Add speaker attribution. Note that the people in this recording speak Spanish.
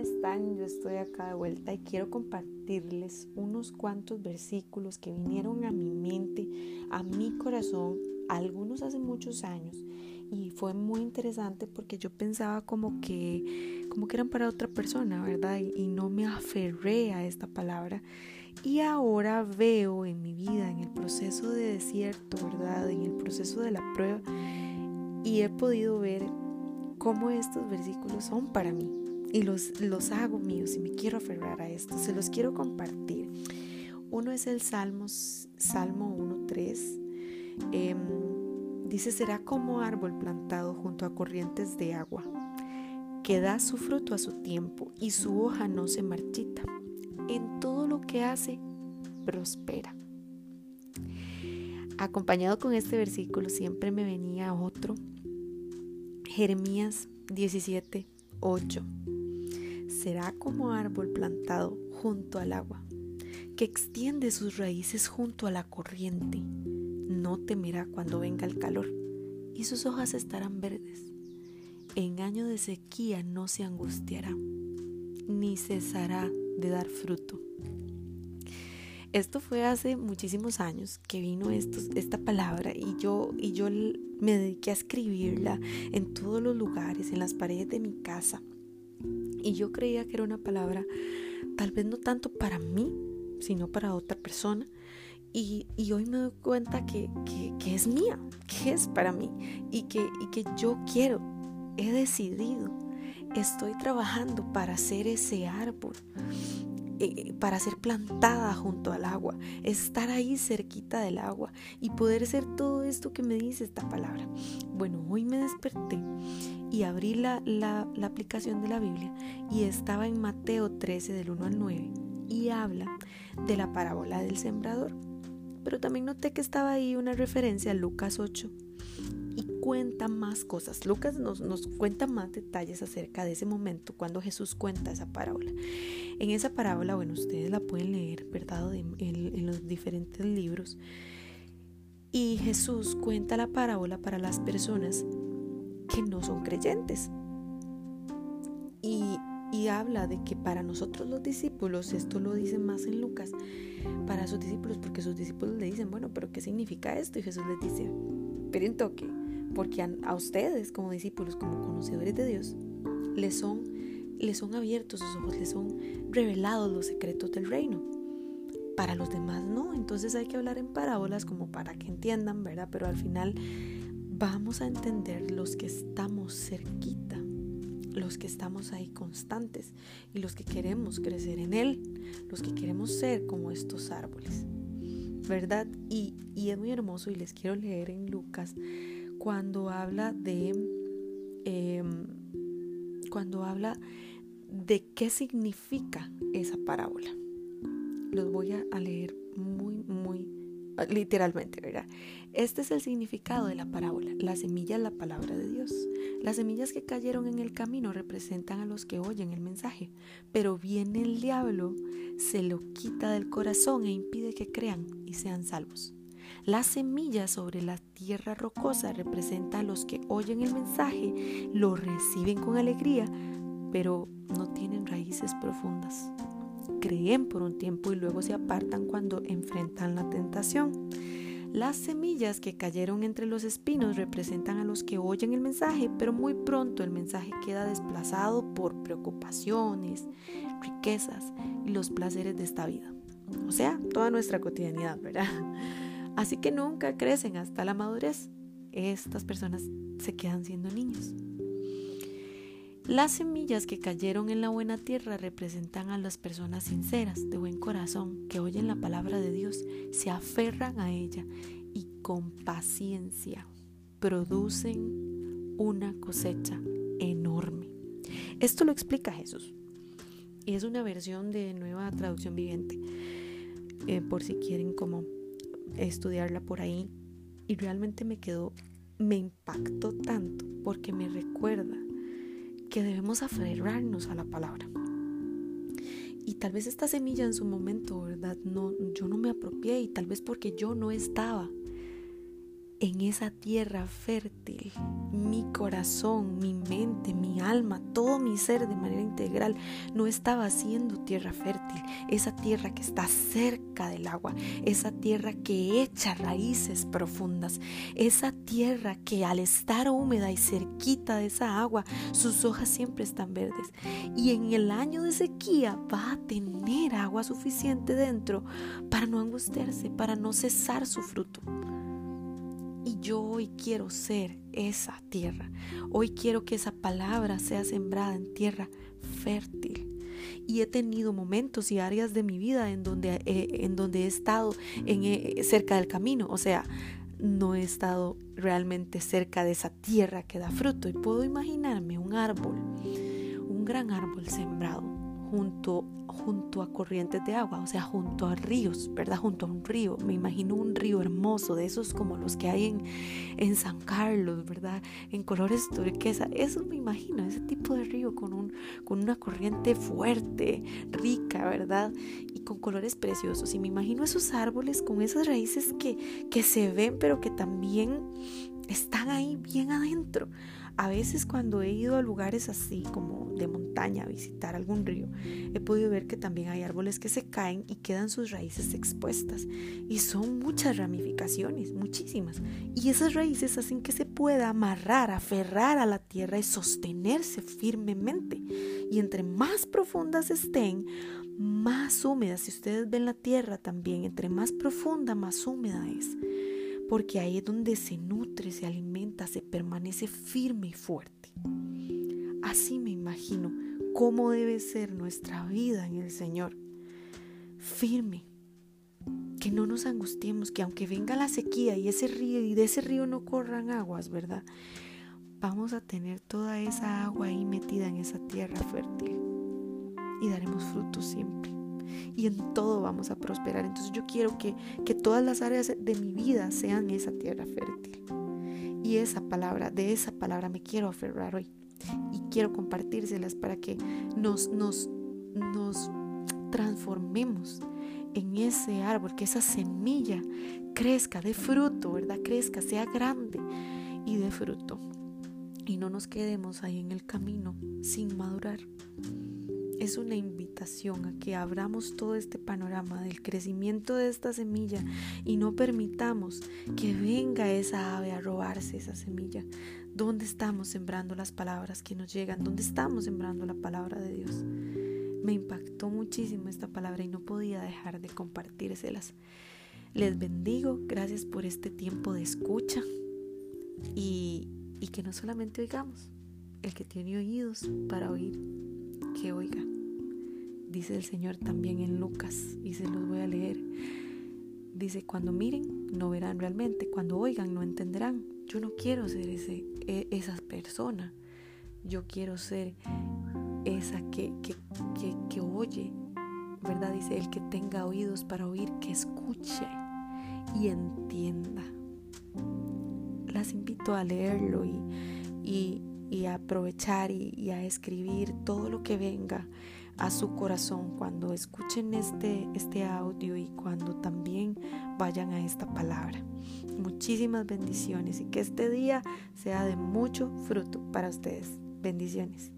Speaker 1: están? Yo estoy acá de vuelta y quiero compartirles unos cuantos versículos que vinieron a mi mente, a mi corazón, algunos hace muchos años y fue muy interesante porque yo pensaba como que como que eran para otra persona, ¿verdad? Y, y no me aferré a esta palabra. Y ahora veo en mi vida, en el proceso de desierto, ¿verdad? En el proceso de la prueba, y he podido ver cómo estos versículos son para mí y los, los hago míos y me quiero aferrar a esto, se los quiero compartir. Uno es el Salmos, Salmo 1.3. Eh, dice, será como árbol plantado junto a corrientes de agua, que da su fruto a su tiempo y su hoja no se marchita. En todo lo que hace, prospera. Acompañado con este versículo siempre me venía otro, Jeremías 17, 8 será como árbol plantado junto al agua, que extiende sus raíces junto a la corriente. No temerá cuando venga el calor, y sus hojas estarán verdes. En año de sequía no se angustiará, ni cesará de dar fruto. Esto fue hace muchísimos años que vino esta palabra y yo, y yo me dediqué a escribirla en todos los lugares, en las paredes de mi casa, y yo creía que era una palabra tal vez no tanto para mí, sino para otra persona. Y, hoy me doy cuenta que, es mía, que es para mí y que, y que yo quiero, he decidido, estoy trabajando para ser ese árbol eh, para ser plantada junto al agua, estar ahí cerquita del agua y poder ser todo esto que me dice esta palabra. Bueno, hoy me desperté y abrí la, la, la aplicación de la Biblia y estaba en Mateo 13 del 1 al 9 y habla de la parábola del sembrador. Pero también noté que estaba ahí una referencia a Lucas 8 y cuenta más cosas. Lucas nos, nos, cuenta más detalles acerca de ese momento cuando Jesús cuenta esa parábola. En esa parábola, bueno, ustedes la pueden leer, ¿verdad? En, en los diferentes libros. Y Jesús cuenta la parábola para las personas que no son creyentes. Y, y habla de que para nosotros los discípulos, esto lo dice más en Lucas, para sus discípulos, porque sus discípulos le dicen, bueno, pero ¿qué significa esto? Y Jesús les dice, esperen toque, porque a, ustedes como discípulos, como conocedores de Dios, les son, les son abiertos sus ojos, les son revelados los secretos del reino. Para los demás no, entonces hay que hablar en parábolas como para que entiendan, ¿verdad? Pero al final vamos a entender los que estamos cerquita, los que estamos ahí constantes y los que queremos crecer en Él, los que queremos ser como estos árboles, ¿verdad? Y, y es muy hermoso y les quiero leer en Lucas cuando habla de em, cuando habla de qué significa esa parábola. Los voy a leer muy, muy literalmente, ¿verdad? Este es el significado de la parábola. La semilla es la palabra de Dios. Las semillas que cayeron en el camino representan a los que oyen el mensaje, pero viene el diablo, se lo quita del corazón e impide que crean y sean salvos. Las semillas sobre la tierra rocosa representan a los que oyen el mensaje, lo reciben con alegría, pero no tienen raíces profundas. Creen por un tiempo y luego se apartan cuando enfrentan la tentación. Las semillas que cayeron entre los espinos representan a los que oyen el mensaje, pero muy pronto el mensaje queda desplazado por preocupaciones, riquezas y los placeres de esta vida. O sea, toda nuestra cotidianidad, ¿verdad? Así que nunca crecen hasta la madurez. Estas personas se quedan siendo niños. Las semillas que cayeron en la buena tierra representan a las personas sinceras, de buen corazón, que oyen la palabra de Dios, se aferran a ella y con paciencia producen una cosecha enorme. Esto lo explica Jesús. Y es una versión de nueva traducción viviente, eh, por si quieren como estudiarla por ahí y realmente me quedó, me impactó tanto porque me recuerda que debemos aferrarnos a la palabra. Y tal vez esta semilla en su momento, ¿verdad? No, yo no me apropié y tal vez porque yo no estaba en esa tierra fértil, mi corazón, mi mente, mi alma, todo mi ser de manera integral no estaba haciendo tierra fértil, esa tierra que está cerca del agua, esa tierra que echa raíces profundas, esa tierra que al estar húmeda y cerquita de esa agua, sus hojas siempre están verdes y en el año de sequía va a tener agua suficiente dentro para no angustiarse, para no cesar su fruto. Y yo hoy quiero ser esa tierra. Hoy quiero que esa palabra sea sembrada en tierra fértil. Y he tenido momentos y áreas de mi vida en donde, eh, en donde he estado eh, cerca del camino. O sea, no he estado realmente cerca de esa tierra que da fruto. Y puedo imaginarme un árbol, un gran árbol sembrado junto junto a corrientes de agua, o sea, junto a ríos, ¿verdad? Junto a un río. Me imagino un río hermoso, de esos como los que hay en, en San Carlos, ¿verdad? En colores turquesa. Eso me imagino, ese tipo de río con, un, con una corriente fuerte, rica, ¿verdad? Y con colores preciosos. Y me imagino esos árboles con esas raíces que, que se ven, pero que también están ahí bien adentro. A veces cuando he ido a lugares así como de montaña visitar algún río, he podido ver que también hay árboles que se caen y quedan sus raíces expuestas. Y son muchas ramificaciones, muchísimas. Y esas raíces hacen que se pueda amarrar, aferrar a la tierra y sostenerse firmemente. Y entre más profundas estén, más húmedas. Si ustedes ven la tierra también, entre más profunda, más húmeda es porque ahí es donde se nutre, se alimenta, se permanece firme y fuerte. Así me imagino cómo debe ser nuestra vida en el Señor. Firme, que no nos angustiemos, que aunque venga la sequía y ese río y de ese río no corran aguas, ¿verdad? Vamos a tener toda esa agua ahí metida en esa tierra fértil y daremos frutos siempre y en todo vamos a prosperar. Entonces yo quiero que, que todas las áreas de mi vida sean esa tierra fértil. Y esa palabra, de esa palabra me quiero aferrar hoy. Quiero compartírselas para que nos, nos, nos transformemos en ese árbol, que esa semilla crezca, de fruto, ¿verdad? Crezca, sea grande y de fruto. Y no nos quedemos ahí en el camino sin madurar es una invitación a que abramos todo este panorama del crecimiento de esta semilla y no permitamos que venga esa ave a robarse esa semilla. ¿Dónde estamos sembrando las palabras que nos llegan? ¿Dónde estamos sembrando la palabra de Dios? Me impactó muchísimo esta palabra y no podía dejar de compartírselas. Les bendigo, gracias por este tiempo de escucha y, y que no solamente oigamos, el que tiene oídos para oír, que oiga dice el Señor también en Lucas, y se los voy a leer. Dice, cuando miren, no verán realmente, cuando oigan, no entenderán. Yo no quiero ser ese, e, esa persona, yo quiero ser esa que, que, que, que oye, ¿verdad? Dice, el que tenga oídos para oír, que escuche y entienda. Las invito a leerlo y, y, y a aprovechar y, y a escribir todo lo que venga a su corazón cuando escuchen este, este audio y cuando también vayan a esta palabra. Muchísimas bendiciones y que este día sea de mucho fruto para ustedes. Bendiciones.